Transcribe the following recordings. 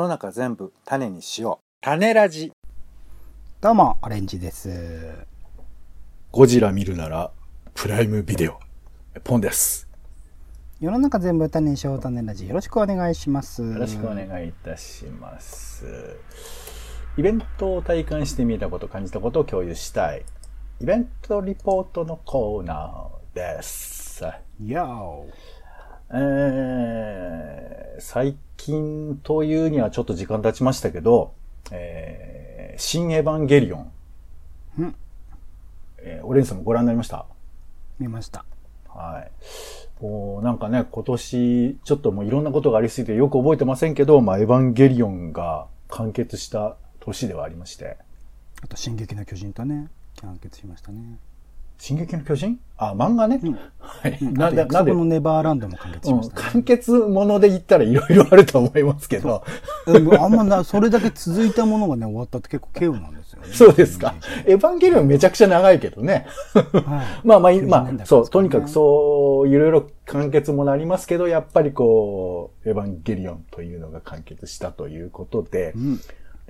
の中全部種にしよう。種ラジ。どうも、オレンジです。ゴジラ見るなら、プライムビデオ。ポンです。世の中全部種にしよう種ラジよろしくお願いします。よろしくお願いいたします。イベントを体感してみたこと、感じたことを共有したい。イベントリポートのコーナーです。よえー、最近というにはちょっと時間経ちましたけど、えー、新エヴァンゲリオン。うんえーオレンジさんもご覧になりました？ー、見ました。はい。もうなんかね、今年、ちょっともういろんなことがありすぎてよく覚えてませんけど、まあ、エヴァンゲリオンが完結した年ではありまして。あと、進撃の巨人とね、完結しましたね。進撃の巨人？あ、漫画ね。うんはい。うん、なあと、約束のんで、ネバーランドも完結しうん、ました、ね完結もので言ったらいろいろあると思いますけど。うんあんまな、それだけ続いたものがね、終わったって結構稀有なんですよね。そうですか。エヴァンゲリオンめちゃくちゃ長いけどね。はい。ま あまあ、90まあ、そう、とにかくそう、いろいろ完結もなりますけど、やっぱりこう、エヴァンゲリオンというのが完結したということで、うん。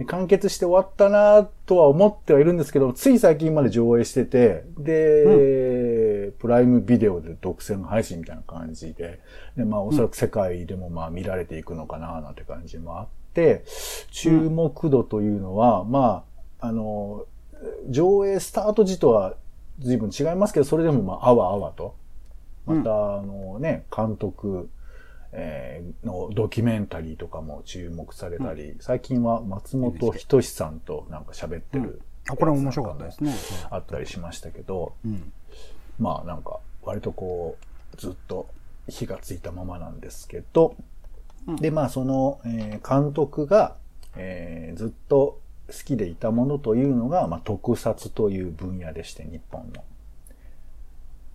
で完結して終わったなとは思ってはいるんですけど、つい最近まで上映してて、で、プライムビデオで独占配信みたいな感じで、で、まあおそらく世界でもまあ見られていくのかななんて感じもあって、注目度というのは、まあ、あの、上映スタート時とは随分違いますけど、それでもまあ、あわあわと、また、あのね、監督、えーのドキュメンタリーとかも注目されたり、最近は松本人志さんとなんか喋ってる、あ、これ面白かったですね。あったりしましたけど、うん。まあなんか割とこうずっと火がついたままなんですけど、うんでまあその、えー監督が、えーずっと好きでいたものというのが、まあ、特撮という分野でして日本の。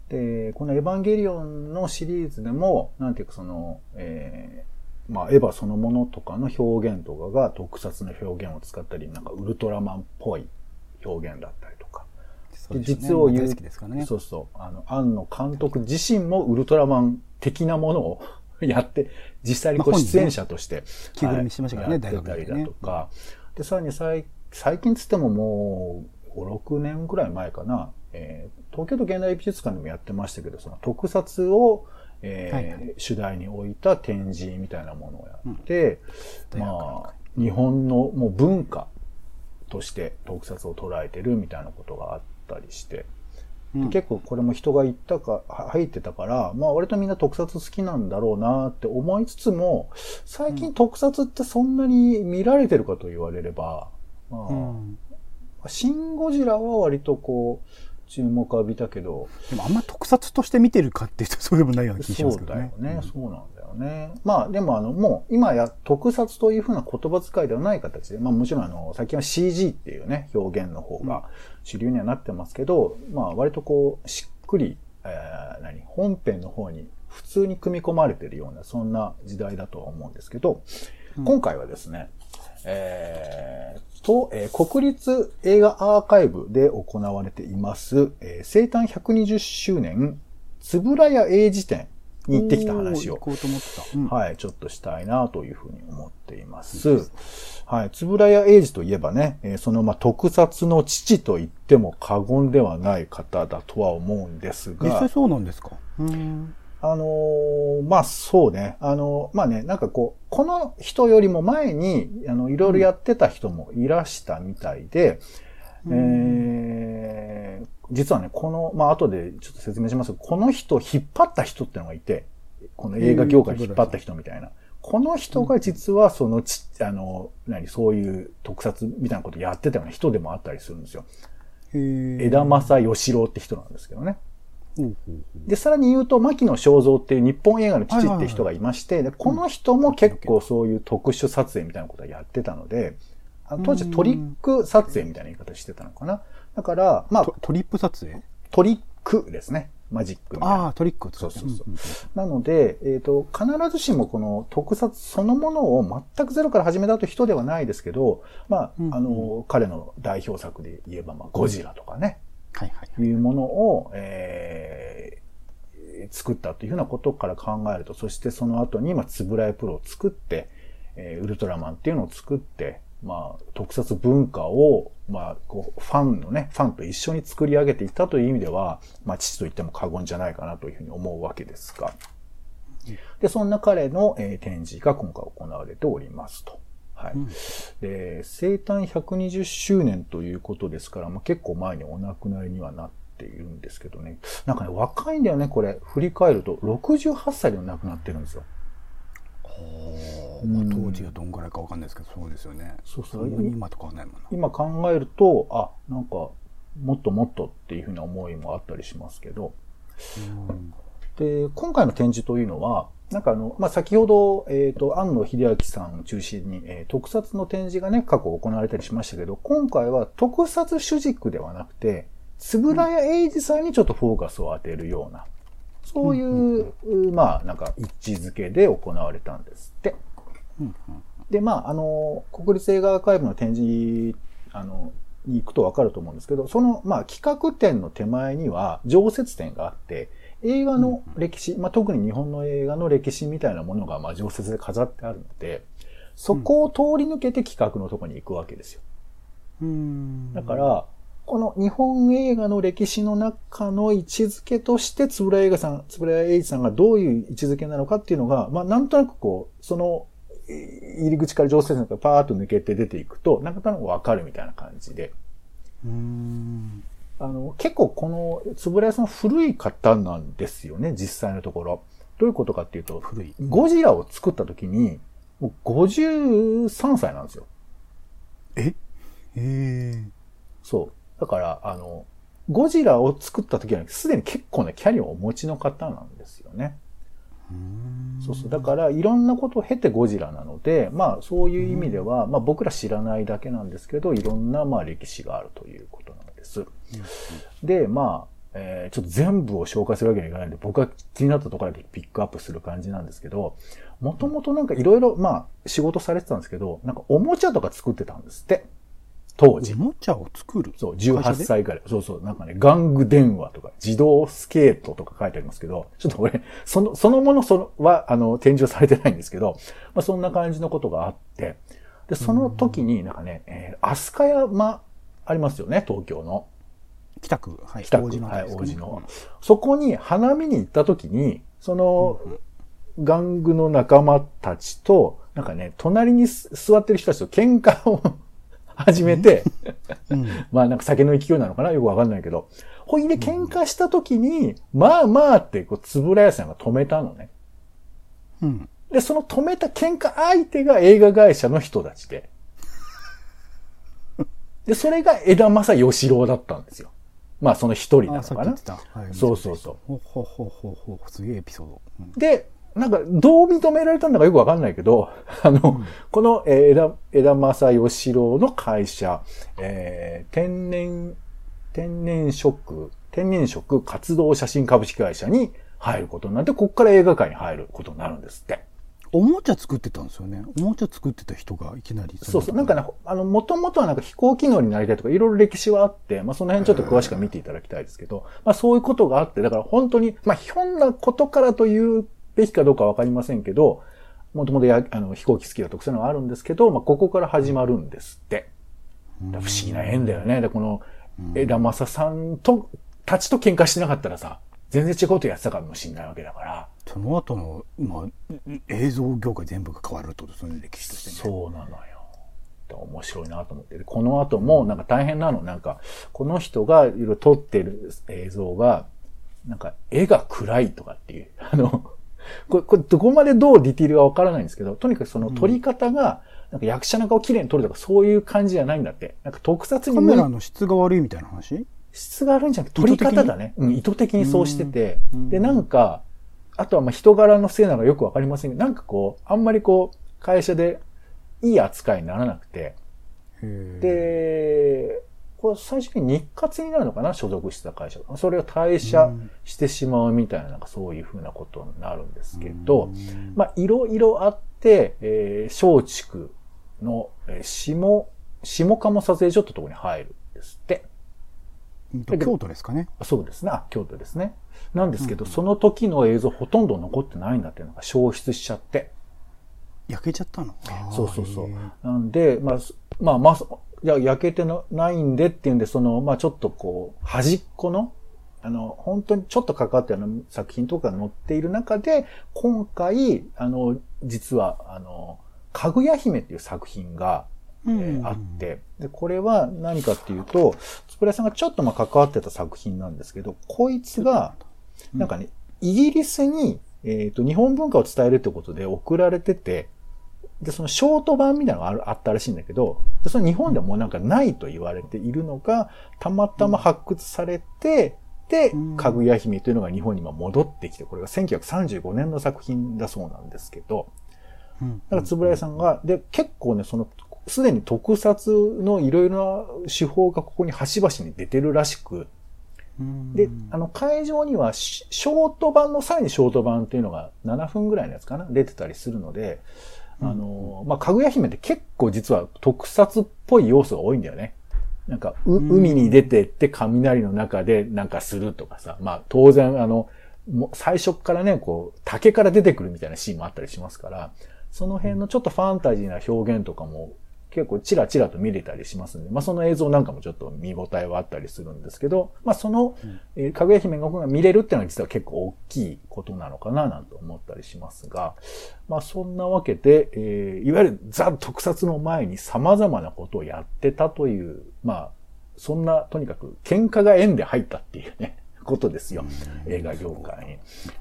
で、このエヴァンゲリオンのシリーズでも、なんていうかその、えーまあ、エヴァそのものとかの表現とかが特撮の表現を使ったり、なんかウルトラマンっぽい表現だったりとか。ね実を言うね。そうそう。あの、庵野監督自身もウルトラマン的なものをやって、実際にこう出演者として、着ぐるみしてましたからね大学でねだとか。で、さらに最最近つってももう、5、6年ぐらい前かな、えー東京都現代美術館でもやってましたけど、その特撮を、えーはいはい。主題に置いた展示みたいなものをやって、うん。まあ、日本のもう文化として特撮を捉えてるみたいなことがあったりして、うん。結構これも人が言ったか、は入ってたから、まあ割とみんな特撮好きなんだろうなって思いつつも、最近特撮ってそんなに見られてるかと言われれば、まあうん。シン・ゴジラは割とこう、注目浴びたけど、でもあんま特撮として見てるかっていうとそうでもないような気がしそうますけどね。だよね、そうなんだよね。まあでもあの、もう今や特撮というふうな言葉遣いではない形で、まあもちろんあの、最近は CG っていうね、表現の方が主流にはなってますけど、まあ割とこう、しっくり、えー何、本編の方に普通に組み込まれてるような、そんな時代だとは思うんですけど、今回はですね、えーと、えー国立映画アーカイブで行われています、えー生誕120周年、つぶらや英字展に行ってきた話を行、こうと思ってた。うんはい、ちょっとしたいなというふうに思っています。はい、つぶらや英二といえばね、えーそのまあ特撮の父と言っても過言ではない方だとは思うんですが実際、そうなんですか？うん。あのーまあそうね、あのーまあね、なんかこう、この人よりも前に、あの、いろいろやってた人もいらしたみたいで、えー実はね、この、まあ後でちょっと説明しますけど、この人を引っ張った人ってのがいて、この映画業界を引っ張った人みたいな。この人が実はそのち、あの、何、そういう特撮みたいなことやってたような人でもあったりするんですよ。枝正義郎って人なんですけどね。で、さらに言うと、牧野正蔵っていう日本映画の父っていう人がいまして、でこの人も結構そういう特殊撮影みたいなことをやってたので、あの当時トリック撮影みたいな言い方してたのかな。だから、まあト、トリップ撮影？トリックですね。マジックみたいな。ああ、トリックそうそうそう。んんなので、えっ、と、必ずしもこの特撮そのものを全くゼロから始めたという人ではないですけど、まあ、うんうんあの、彼の代表作で言えば、まあ、ゴジラとかね、はい。うものを、えー作ったというふうなことから考えると、そしてその後に、まあ、つぶらやプロを作って、えーウルトラマンっていうのを作って、まあ、特撮文化を、まあ、こう、ファンのね、ファンと一緒に作り上げていったという意味では、まあ、父と言っても過言じゃないかなというふうに思うわけですが。で、そんな彼の、えー展示が今回行われておりますと。はい。で、生誕120周年ということですから、まあ、結構前にお亡くなりにはなっているんですけどね。なんかね、若いんだよね、これ。振り返ると、68歳で亡くなってるんですよ。まあ、当時はどんぐらいかわかんないですけど、そうですよね。そうそう今と変わんないもんな。今考えると、あ、なんか、もっともっとっていうふうな思いもあったりしますけど、で、今回の展示というのは、なんかあの、まあ、先ほど、えっ、と、安野秀明さんを中心に、えー特撮の展示がね、過去行われたりしましたけど、今回は特撮主軸ではなくて、つぶらや英二さんにちょっとフォーカスを当てるような、そういう、まあ、なんか位置づけで行われたんですって。で、まあ、あの、国立映画アーカイブの展示、あの、に行くとわかると思うんですけど、その、まあ、企画展の手前には常設展があって、映画の歴史、まあ、特に日本の映画の歴史みたいなものが、まあ、常設で飾ってあるので、そこを通り抜けて企画のところに行くわけですよ。うん。だから、この日本映画の歴史の中の位置づけとして、つぶら映画さん、つぶら栄一さんがどういう位置づけなのかっていうのが、まあ、なんとなくこう、その、い入り口から常設展からパーッと抜けて出ていくと、なんとなくわかるみたいな感じで。うん。あの、結構この、つぶら屋さん古い方なんですよね、実際のところ。どういうことかっていうと、古い。ゴジラを作った時に、もう53歳なんですよ。え？へえ。そう。だから、あの、ゴジラを作った時はすでに結構なキャリアをお持ちの方なんですよね。そうそう。だから、いろんなことを経てゴジラなので、まあ、そういう意味では、まあ、僕ら知らないだけなんですけど、いろんな、まあ、歴史があるということなんでまあ、えーちょっと全部を紹介するわけにはいかないんで、僕が気になったところだけピックアップする感じなんですけど、もともとなんかいろいろ、まあ、仕事されてたんですけど、なんかおもちゃとか作ってたんですって。当時お。もちゃを作る？そう、会社18で？歳ぐらい。そうそう、なんかね、玩具電話とか、自動スケートとか書いてありますけど、ちょっとこれ、その、そのものそのは、あの、展示はされてないんですけど、まあそんな感じのことがあって、で、その時になんかね、えー、飛鳥山ありますよね、東京の。北区、はい。北区ねはい王子のそこに花見に行った時に、その、玩具の仲間たちと、なんかね、隣にす座ってる人たちと喧嘩を 始めて、うん。まあなんか酒の勢いなのかなよくわかんないけど。ほいで喧嘩した時に、まあまあって、こう、つぶらやさんが止めたのね。うん。で、その止めた喧嘩相手が映画会社の人たちで。で、それが枝正義郎だったんですよ。まあその一人なあ、のかな。はい。そうそうそう。ほほほほほすげえエピソード。うんで、なんか、どう認められたんだかよくわかんないけど、あの、この、えー枝、枝正義郎の会社、えー天然、天然食、天然食活動写真株式会社に入ることになって、ここから映画界に入ることになるんですって。おもちゃ作ってたんですよね。おもちゃ作ってた人がいきなり。そうそう。なんかね、あの、もともとはなんか飛行機乗りになりたいとか、いろいろ歴史はあって、まあその辺ちょっと詳しく見ていただきたいですけど、まあそういうことがあって、だから本当に、まあひょんなことからというべきかどうかわかりませんけど、もともとやあの飛行機好きだとかそういうのがあるんですけど、まあここから始まるんですって。不思議な縁だよね。で、この枝正さんと、たちと喧嘩してなかったらさ、全然違うことやってたかもしれないわけだから。その後の、まあ、映像業界全部が変わるってことですよね、歴史としてね。そうなのよ。面白いなと思って。でこの後もなんか大変なの。なんか、この人がいろいろ撮ってる映像が、なんか絵が暗いとかっていう。あの、これ、これどこまでどうディティールがわからないんですけど、とにかくその撮り方が、なんか役者の顔綺麗に撮るとかそういう感じじゃないんだって。なんか特撮にカメラの質が悪いみたいな話？質が悪いんじゃなくて、撮り方だね。うん、意図的にそうしてて。うん。で、なんか、あとはまあ人柄のせいなのかよくわかりませんけど、なんかこう、あんまりこう、会社でいい扱いにならなくて、で、これ最初に日活になるのかな？所属してた会社。が。それを退社してしまうみたいな、なんかそういうふうなことになるんですけど、うん。まあ、いろいろあって、えー、松竹の、えー下、下鴨撮影所ってところに入るんですって。京都ですかね。そうですね。あ、京都ですね。なんですけど、その時の映像ほとんど残ってないんだっていうのが消失しちゃって。焼けちゃったの？そうそうそう。なんで、まあ、すまあ、まあ、いや、焼けてなないんでっていうんで、その、まあちょっとこう、端っこの、あの、本当にちょっと関わったような作品とかが載っている中で、今回、あの、実は、あの、かぐや姫っていう作品が、えーうん。あって、で、これは何かっていうと、つぶらやさんがちょっとまあ関わってた作品なんですけど、こいつが、なんかね、イギリスに、えっ、と、日本文化を伝えるってことで送られてて、で、そのショート版みたいなのがあるあったらしいんだけど、でその日本ではもうなんかないと言われているのが、たまたま発掘されて、でうん、かぐや姫というのが日本に今戻ってきて、これが1935年の作品だそうなんですけど、うん。だから、つぶらやさんが、で、結構ね、その、すでに特撮のいろいろな手法がここに端々に出てるらしく、うん。で、あの、会場にはシ、ショート版の、さらにショート版っていうのが7分ぐらいのやつかな出てたりするので、あの、まあ、かぐや姫って結構実は特撮っぽい要素が多いんだよね。なんか、海に出てって雷の中でなんかするとかさ、まあ、当然あの、もう最初からね、こう、竹から出てくるみたいなシーンもあったりしますから、その辺のちょっとファンタジーな表現とかも結構チラチラと見れたりしますんで、まあその映像なんかもちょっと見応えはあったりするんですけど、まあその、えーかぐや姫が見れるっていうのは実は結構大きいことなのかななんて思ったりしますが、まあそんなわけで、えーいわゆるザ特撮の前に様々なことをやってたという、まあそんなとにかく喧嘩が縁で入ったっていうね、ことですよ。映画業界に。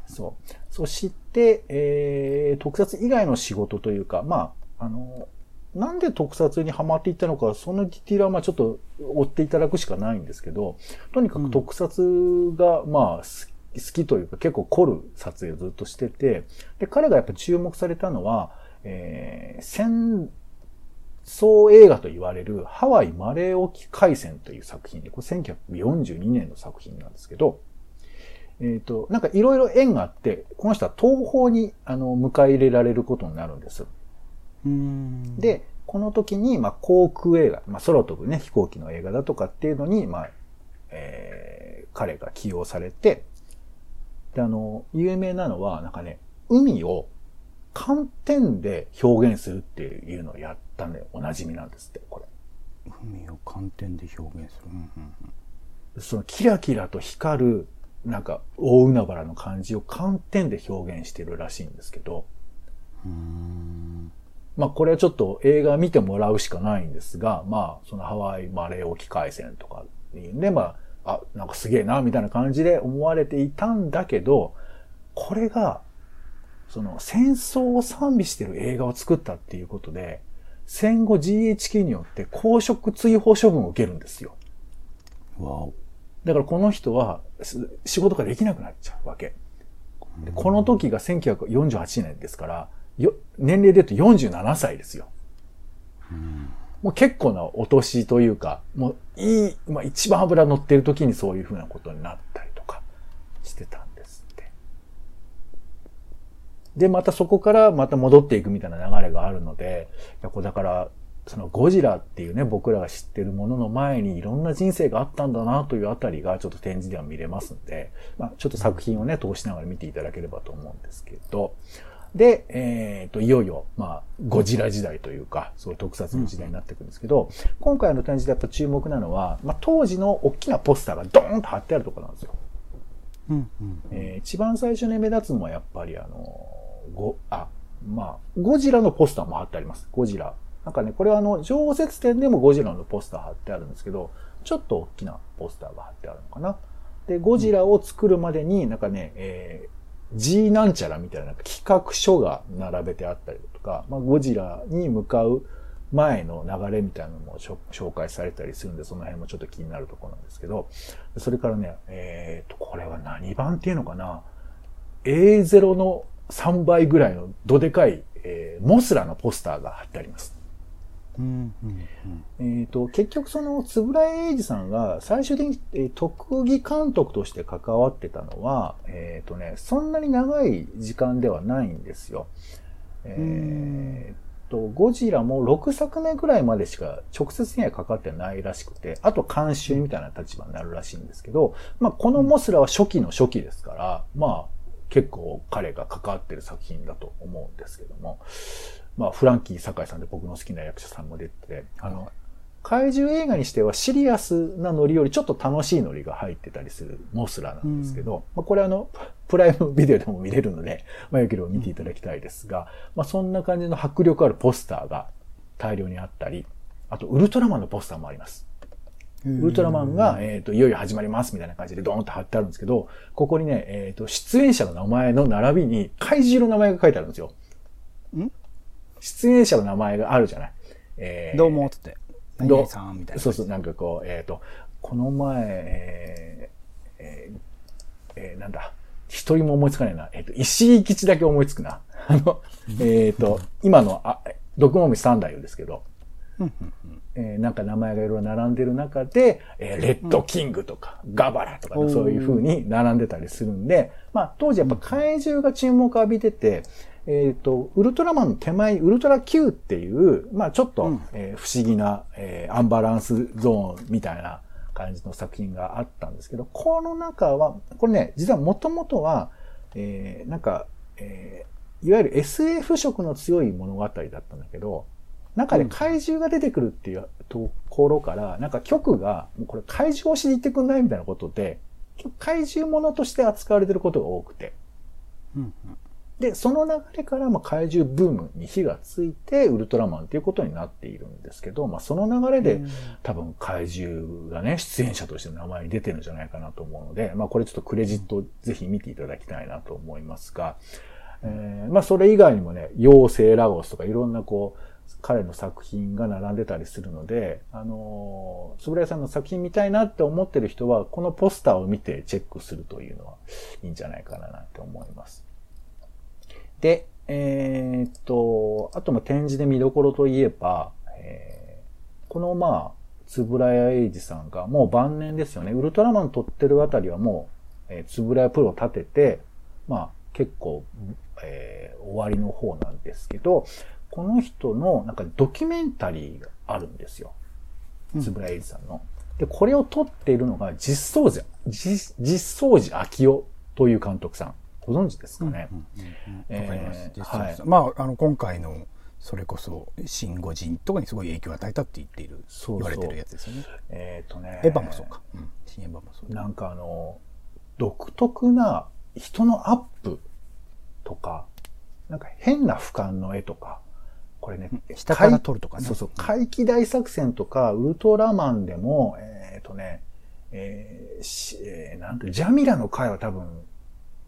そう。そして、えー、特撮以外の仕事というか、まあ、あの、なんで特撮にハマっていったのか、そのディティールはまあちょっと追っていただくしかないんですけど、とにかく特撮がまあ好き好きというか結構凝る撮影をずっとしてて、で、彼がやっぱ注目されたのは、えー、戦争映画と言われるハワイマレー沖海戦という作品で、これ1942年の作品なんですけど、えっ、と、なんかいろいろ縁があって、この人は東方にあの迎え入れられることになるんです。うん、で、この時に、まあ、航空映画、まあ、空飛ぶね、飛行機の映画だとかっていうのに、まあ、えー、彼が起用されて、で、あの、有名なのは、なんかね、海を寒天で表現するっていうのをやったんで、おなじみなんですって、これ。海を寒天で表現する。うんうんそのキラキラと光る、なんか、大海原の感じを寒天で表現してるらしいんですけど、うんうんまあこれはちょっと映画見てもらうしかないんですが、まあそのハワイマレー沖海戦とかっていうんで、まあ、あ、なんかすげえな、みたいな感じで思われていたんだけど、これが、その戦争を賛美してる映画を作ったっていうことで、戦後 GHQ によって公職追放処分を受けるんですよ。わお。だからこの人はす仕事ができなくなっちゃうわけ。でこの時が1948年ですから、よ年齢で言うと47歳ですよ。もう結構なお年というか、もういい、まあ一番脂乗ってる時にそういうふうなことになったりとかしてたんですって。で、またそこからまた戻っていくみたいな流れがあるので、いやこうだから、そのゴジラっていうね、僕らが知ってるものの前にいろんな人生があったんだなというあたりがちょっと展示では見れますんで、まあちょっと作品をね、通しながら見ていただければと思うんですけど、で、えっ、と、いよいよ、まあ、ゴジラ時代というか、そういう特撮の時代になっていくんですけど、今回の展示でやっぱ注目なのは、まあ、当時の大きなポスターがドーンと貼ってあるところなんですよ。うんうんえー一番最初に目立つのはやっぱりあの、ご、あ、まあ、ゴジラのポスターも貼ってあります。ゴジラ。なんかね、これはあの、常設展でもゴジラのポスター貼ってあるんですけど、ちょっと大きなポスターが貼ってあるのかな。で、ゴジラを作るまでになんかね、えー G なんちゃらみたいな企画書が並べてあったりとか、まあ、ゴジラに向かう前の流れみたいなのも紹介されたりするんで、その辺もちょっと気になるところなんですけど、それからね、えっ、と、これは何版っていうのかな ?A0 の3倍ぐらいのどでかい、えーモスラのポスターが貼ってあります。うんうんえっ、と、結局その、つぶら英二さんが最終的に、特技監督として関わってたのは、えっ、とね、そんなに長い時間ではないんですよ。えっ、と、ゴジラも6作目ぐらいまでしか直接にはかかってないらしくて、あと監修みたいな立場になるらしいんですけど、まあ、このモスラは初期の初期ですから、まあ、結構彼が関わってる作品だと思うんですけども、まあ、フランキー堺さんで僕の好きな役者さんも出てて、あの、怪獣映画にしてはシリアスなノリよりちょっと楽しいノリが入ってたりするモスラなんですけど、まあ、これあの、プライムビデオでも見れるので、まあ、よければ見ていただきたいですが、まあ、そんな感じの迫力あるポスターが大量にあったり、あと、ウルトラマンのポスターもあります。ウルトラマンが、えっ、と、いよいよ始まりますみたいな感じでドーンと貼ってあるんですけど、ここにね、えっ、と、出演者の名前の並びに怪獣の名前が書いてあるんですよ。ん？出演者の名前があるじゃない？えーどうも、つって。何どう？々さん、みたいな。そうそう、なんかこう、えっ、と、この前、えーえーえーなんだ、一人も思いつかないな。えっ、と、石井吉だけ思いつくな。あの、えっ、と、今の、あ、毒もみ三代ですけど、えーなんか名前がいろいろ並んでる中で、えーレッドキングとか、ガバラとかね、そういう風に並んでたりするんで、まあ当時やっぱ怪獣が注目を浴びてて、えっ、と、ウルトラマンの手前にウルトラ Q っていう、まあちょっと、うん。えー不思議な、えーアンバランスゾーンみたいな感じの作品があったんですけど、この中は、これね、実はもともとは、えーなんか、えーいわゆる SF 色の強い物語だったんだけど、中で怪獣が出てくるっていうところから、なんか局が、もうこれ怪獣推しに行ってくんないみたいなことで、怪獣ものとして扱われてることが多くて。うんうんで、その流れから、まあ、怪獣ブームに火がついて、ウルトラマンっていうことになっているんですけど、まあ、その流れで、多分怪獣がね、出演者としての名前に出てるんじゃないかなと思うので、まあ、これちょっとクレジットをぜひ見ていただきたいなと思いますが、えーまあ、それ以外にもね、妖精ラゴスとかいろんなこう、彼の作品が並んでたりするので、あのー、つぶらやさんの作品見たいなって思ってる人は、このポスターを見てチェックするというのはいいんじゃないかななんて思います。で、えーっと、あとも展示で見どころといえば、えーこのまあ、つぶらや英二さんがもう晩年ですよね。ウルトラマン撮ってるあたりはもう、えー、つぶらやプロを立てて、まあ結構、えー終わりの方なんですけど、この人のなんかドキュメンタリーがあるんですよ。つぶらや英二さんの。で、これを撮っているのが実相寺、実実相寺昭夫という監督さん。ご存知ですかね？わかります。実際はいまあ、あの、今回の、それこそ、シン・ゴジンとかにすごい影響を与えたって言っている、そうそう言われてるやつですよね。えっ、とね。エヴァもそうか。うん。新エヴァもそうだ。なんかあの、独特な人のアップとか、なんか変な俯瞰の絵とか、これね、下から撮るとかねそうそう、怪奇大作戦とか、ウルトラマンでも、えっ、とね、えーしえーなんて、ジャミラの回は多分、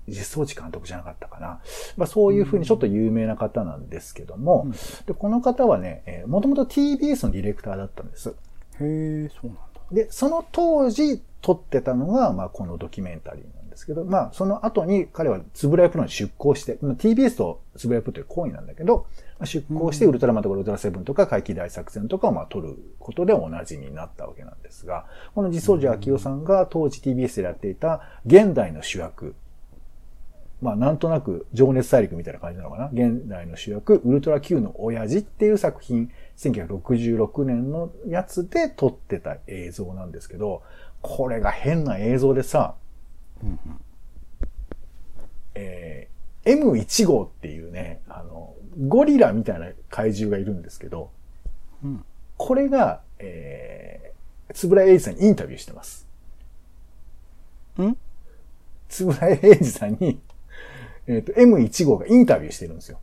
実装地監督じゃなかったかな。まあそういうふうにちょっと有名な方なんですけども、うんでこの方はね、えー、もともと TBS のディレクターだったんです。へえ、そうなんだ。で、その当時撮ってたのが、まあ、このドキュメンタリーなんですけど、まあ、その後に彼はつぶらやプロに出向して、まあ TBS とつぶらやプロという行為なんだけど、まあ、出向してウルトラマンとかウルトラセブンとか怪奇大作戦とかをまあ撮ることでおなじみになったわけなんですが、この実相寺昭夫さんが当時 TBS でやっていた現代の主役、まあなんとなく情熱大陸みたいな感じなのかな。現代の主役、ウルトラ Q の親父っていう作品、1966年のやつで撮ってた映像なんですけど、これが変な映像でさ、えー M1 号っていうね、あの、ゴリラみたいな怪獣がいるんですけど、うんこれが、えー、つぶらや英二さんにインタビューしてます。ん？つぶらや英二さんに、えっ、と、M1 号がインタビューしてるんですよ。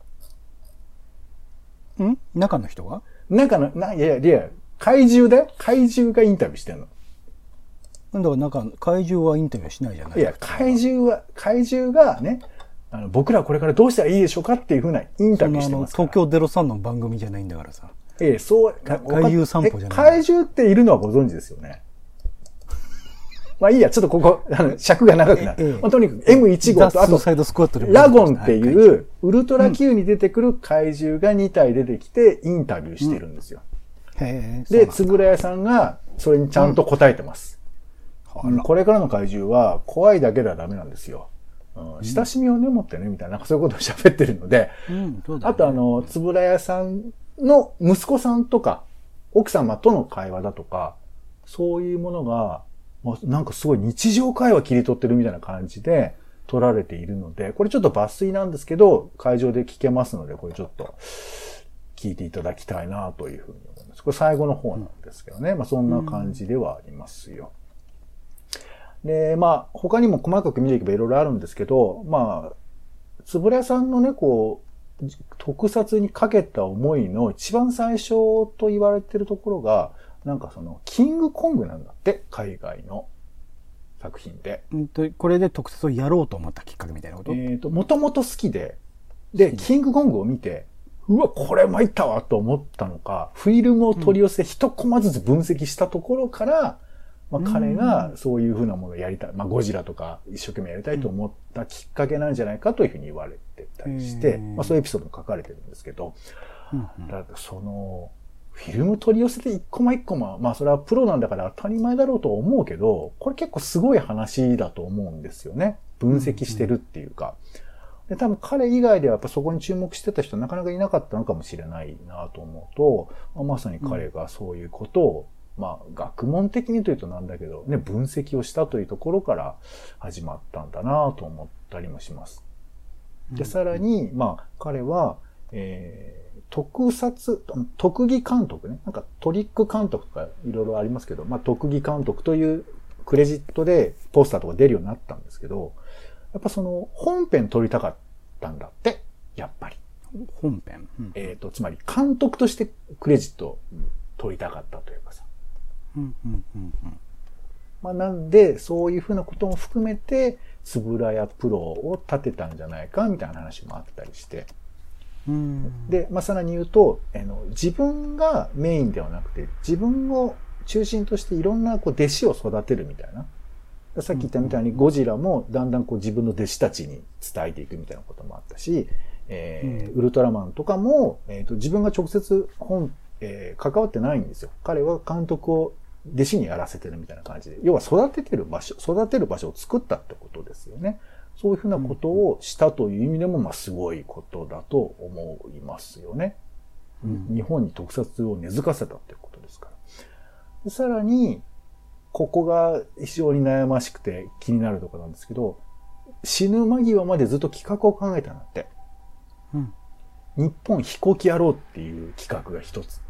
ん？中の人が？中の、な、いやいや、いや、怪獣だよ怪獣がインタビューしてるの。だからなんか、怪獣はインタビューしないじゃない？いや、怪獣は、怪獣がね、あの、僕らこれからどうしたらいいでしょうかっていうふうなインタビューしてます。東京03の番組じゃないんだからさ。ええ、そう、怪獣散歩じゃない？え怪獣っているのはご存知ですよね。まあいいや、ちょっとここ、あの、尺が長くなる。ええまあとにかく M1 号と、あとラゴンっていはう、ウルトラ Q に出てくる怪獣が2体出てきて、インタビューしてるんですよ。で、つぶらやさんが、それにちゃんと答えてます。これからの怪獣は、怖いだけではダメなんですよ。うん親しみをね、持ってね、みたいな、そういうことを喋ってるので。あとあの、つぶらやさんの息子さんとか、奥様との会話だとか、そういうものが、まあなんかすごい日常会話切り取ってるみたいな感じで撮られているので、これちょっと抜粋なんですけど、会場で聞けますので、これちょっと、聞いていただきたいなというふうに思います。これ最後の方なんですけどね。まあそんな感じではありますよ。で、まあ他にも細かく見ていけばいろいろあるんですけど、まあ、つぶれさんのね、こう、特撮にかけた思いの一番最初と言われてるところが、なんかその、キングコングなんだって、海外の作品で。うんとこれで特撮をやろうと思ったきっかけみたいなこと、えっ、と、もともと好きで、で、キングコングを見て、うわ、これ参ったわと思ったのか、フィルムを取り寄せ、一コマずつ分析したところから、まあ、彼がそういうふうなものをやりたい、まあ、ゴジラとか一生懸命やりたいと思ったきっかけなんじゃないかというふうに言われてたりして、うん。まあ、そういうエピソードも書かれてるんですけど、うんうん。だその、フィルム取り寄せて一コマ一コマ、まあそれはプロなんだから当たり前だろうとは思うけど、これ結構すごい話だと思うんですよね。分析してるっていうか。で、多分彼以外ではやっぱそこに注目してた人なかなかいなかったのかもしれないなと思うと、まあ、まさに彼がそういうことを、まあ学問的にというとなんだけど、ね、分析をしたというところから始まったんだなと思ったりもします。で、さらに、まあ、彼は、えー特撮、特技監督ね。なんかトリック監督とかいろいろありますけど、まあ、特技監督というクレジットでポスターとか出るようになったんですけど、やっぱその本編撮りたかったんだって、やっぱり。本編、うんえっ、と、つまり監督としてクレジットを取りたかったというかさ。うんうんうんまあ、なんで、そういうふうなことも含めて、つぶらやプロを立てたんじゃないか、みたいな話もあったりして。うんうんで、まあ、さらに言うと、あの、自分がメインではなくて、自分を中心としていろんなこう弟子を育てるみたいな。さっき言ったみたいにゴジラもだんだんこう自分の弟子たちに伝えていくみたいなこともあったし、えーウルトラマンとかも、えーと自分が直接本、えー関わってないんですよ。彼は監督を弟子にやらせてるみたいな感じで。要は育ててる場所、育てる場所を作ったってことですよね。そういうふうなことをしたという意味でも、まあ、すごいことだと思いますよね。うん日本に特撮を根付かせたってことですから。でさらに、ここが非常に悩ましくて気になるところなんですけど、死ぬ間際までずっと企画を考えたんだって。うん日本飛行機やろうっていう企画が一つ。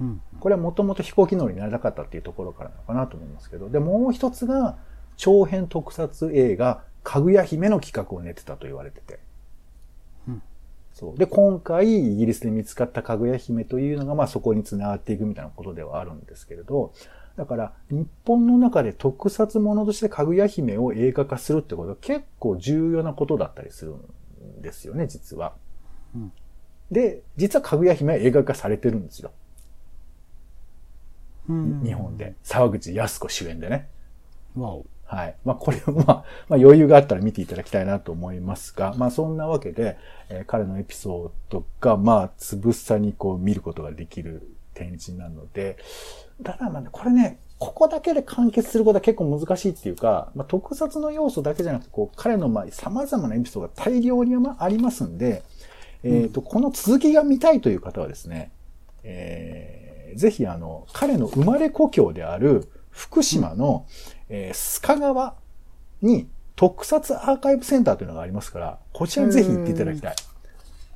うんこれはもともと飛行機乗りになりたかったっていうところからなのかなと思いますけど、で、もう一つが、長編特撮映画、かぐや姫の企画を練ってたと言われてて。うんそう。で、今回、イギリスで見つかったかぐや姫というのが、まあそこに繋がっていくみたいなことではあるんですけれど、だから、日本の中で特撮ものとしてかぐや姫を映画化するってことは結構重要なことだったりするんですよね、実は。うんで、実はかぐや姫は映画化されてるんですよ。うん日本で。沢口靖子主演でね。わおはい。まあ、これは、まあ、まあ、余裕があったら見ていただきたいなと思いますが、まあ、そんなわけで、えー彼のエピソードが、まあ、つぶさにこう見ることができる展示なので、ただまあね、これね、ここだけで完結することは結構難しいっていうか、まあ、特撮の要素だけじゃなくて、こう、彼のまあ、様々なエピソードが大量にまあありますんで、えっ、と、この続きが見たいという方はですね、えーぜひあの、彼の生まれ故郷である福島の、えー須賀川に特撮アーカイブセンターというのがありますから、こちらにぜひ行っていただきたい。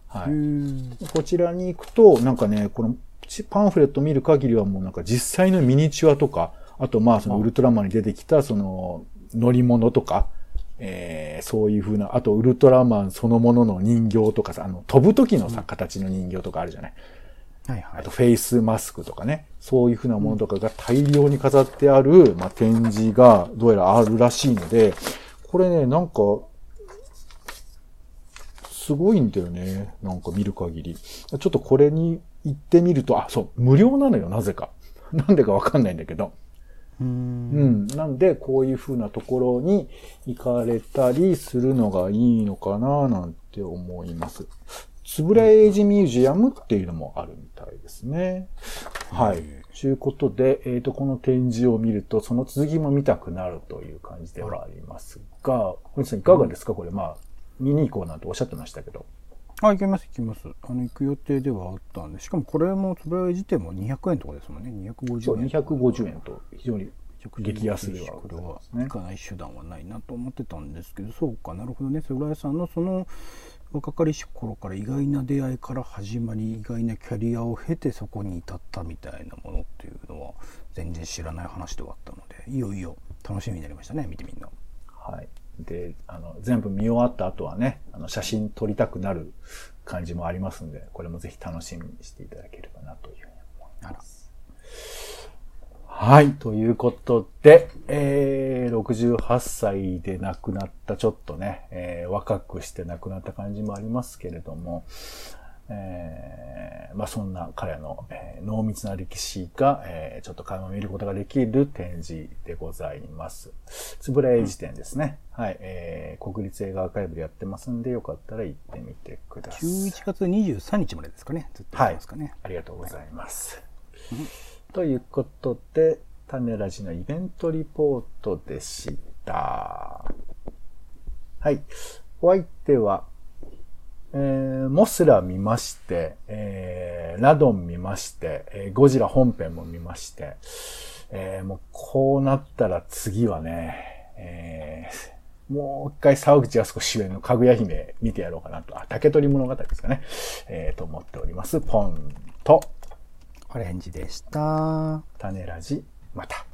はい。うんこちらに行くと、なんかね、このちパンフレット見る限りはもうなんか実際のミニチュアとか、あとまあそのウルトラマンに出てきたその乗り物とか、えーそういう風な、あとウルトラマンそのものの人形とかさ、あの飛ぶ時のさ、形の人形とかあるじゃない。はいはいあとフェイスマスクとかね、そういう風なものとかが大量に飾ってある、まあ、展示がどうやらあるらしいので、これね、なんか、すごいんだよね。なんか見る限り。ちょっとこれに行ってみると、あ、そう、無料なのよ、なぜか。なんでかわかんないんだけど。ううんん。なんで、こういう風なところに行かれたりするのがいいのかな、なんて思います。つぶらエイジミュージアムっていうのもあるみたいですね。はい。ということで、えっ、と、この展示を見ると、その続きも見たくなるという感じではありますが、小西さんいかがですかこれ、まあ、見に行こうなんておっしゃってましたけど。あ行きます行きますあの行く予定ではあったんでしかもこれもつぶらや自体も200円とかですもんね250円そう、250円と非常に激安ではこれはございますね行かない手段はないなと思ってたんですけどそうかなるほどねつぶらやさんのその若かりし頃から意外な出会いから始まり意外なキャリアを経てそこに至ったみたいなものっていうのは全然知らない話ではあったのでいよいよ楽しみになりましたね見てみんな。はい。で、あの、全部見終わった後はね、あの、写真撮りたくなる感じもありますんで、これもぜひ楽しみにしていただければなというふうに思います。はい。ということで、えー、68歳で亡くなった、ちょっとね、えー若くして亡くなった感じもありますけれども、えーまあそんな彼の、えー濃密な歴史が、えーちょっと垣間見ることができる展示でございます。つぶらや辞典ですね。はい。えー国立映画アーカイブでやってますんで、よかったら行ってみてください。11月23日までですかねずっとやってますかね、ありがとうございます。ということで、種ラジのイベントリポートでした。はい。お相手は、えー、モスラ見まして、えー、ラドン見まして、えーゴジラ本編も見まして、えー、もうこうなったら次はね、えー、もう一回沢口靖子主演のかぐや姫見てやろうかなと、あ、竹取物語ですかね、えー、と思っております。ポンと、オレンジでした。種ラジ、また。